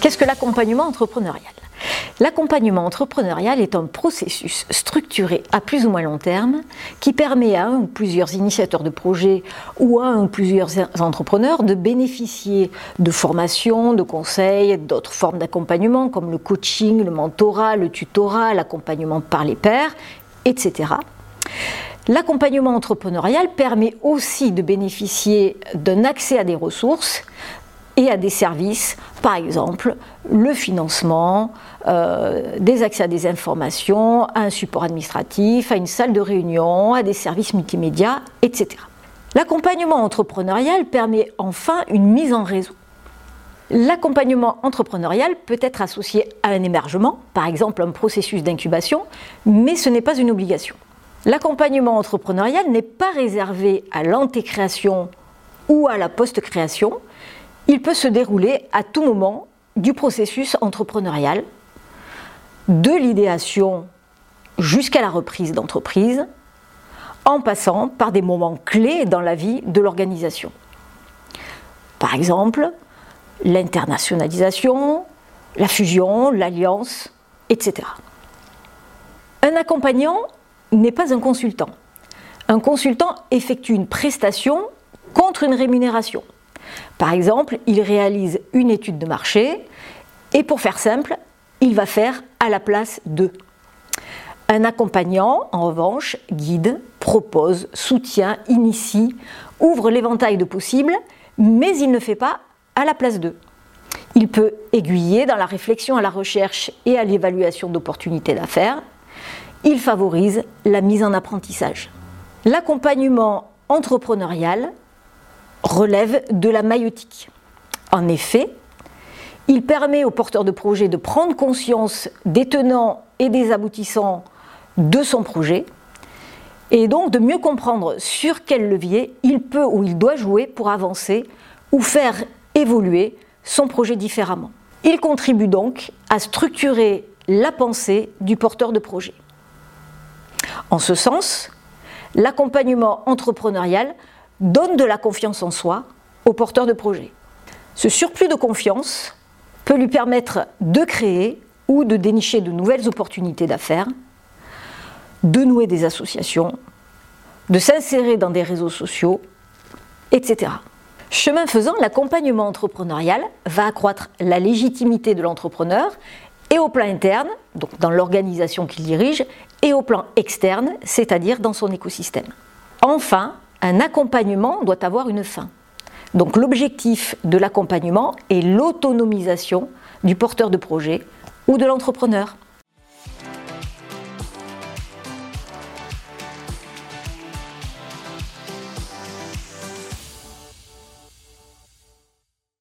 Qu'est-ce que l'accompagnement entrepreneurial? L'accompagnement entrepreneurial est un processus structuré à plus ou moins long terme qui permet à un ou plusieurs initiateurs de projets ou à un ou plusieurs entrepreneurs de bénéficier de formations, de conseils, d'autres formes d'accompagnement comme le coaching, le mentorat, le tutorat, l'accompagnement par les pairs, etc. L'accompagnement entrepreneurial permet aussi de bénéficier d'un accès à des ressources et à des services, par exemple le financement, euh, des accès à des informations, à un support administratif, à une salle de réunion, à des services multimédia, etc. L'accompagnement entrepreneurial permet enfin une mise en réseau. L'accompagnement entrepreneurial peut être associé à un émergement, par exemple un processus d'incubation, mais ce n'est pas une obligation. L'accompagnement entrepreneurial n'est pas réservé à l'antécréation ou à la post-création, il peut se dérouler à tout moment du processus entrepreneurial, de l'idéation jusqu'à la reprise d'entreprise, en passant par des moments clés dans la vie de l'organisation. Par exemple, l'internationalisation, la fusion, l'alliance, etc. Un accompagnant n'est pas un consultant. Un consultant effectue une prestation contre une rémunération. Par exemple, il réalise une étude de marché et pour faire simple, il va faire à la place de. Un accompagnant, en revanche, guide, propose, soutient, initie, ouvre l'éventail de possibles, mais il ne fait pas à la place d'eux. Il peut aiguiller dans la réflexion à la recherche et à l'évaluation d'opportunités d'affaires. Il favorise la mise en apprentissage. L'accompagnement entrepreneurial relève de la maïotique. En effet, il permet aux porteurs de projet de prendre conscience des tenants et des aboutissants de son projet et donc de mieux comprendre sur quel levier il peut ou il doit jouer pour avancer ou faire évoluer son projet différemment. Il contribue donc à structurer la pensée du porteur de projet. En ce sens, l'accompagnement entrepreneurial donne de la confiance en soi au porteur de projet. Ce surplus de confiance peut lui permettre de créer ou de dénicher de nouvelles opportunités d'affaires, de nouer des associations, de s'insérer dans des réseaux sociaux, etc. Chemin faisant, l'accompagnement entrepreneurial va accroître la légitimité de l'entrepreneur et au plan interne, donc dans l'organisation qu'il dirige, et au plan externe, c'est-à-dire dans son écosystème. Enfin, un accompagnement doit avoir une fin. Donc l'objectif de l'accompagnement est l'autonomisation du porteur de projet ou de l'entrepreneur.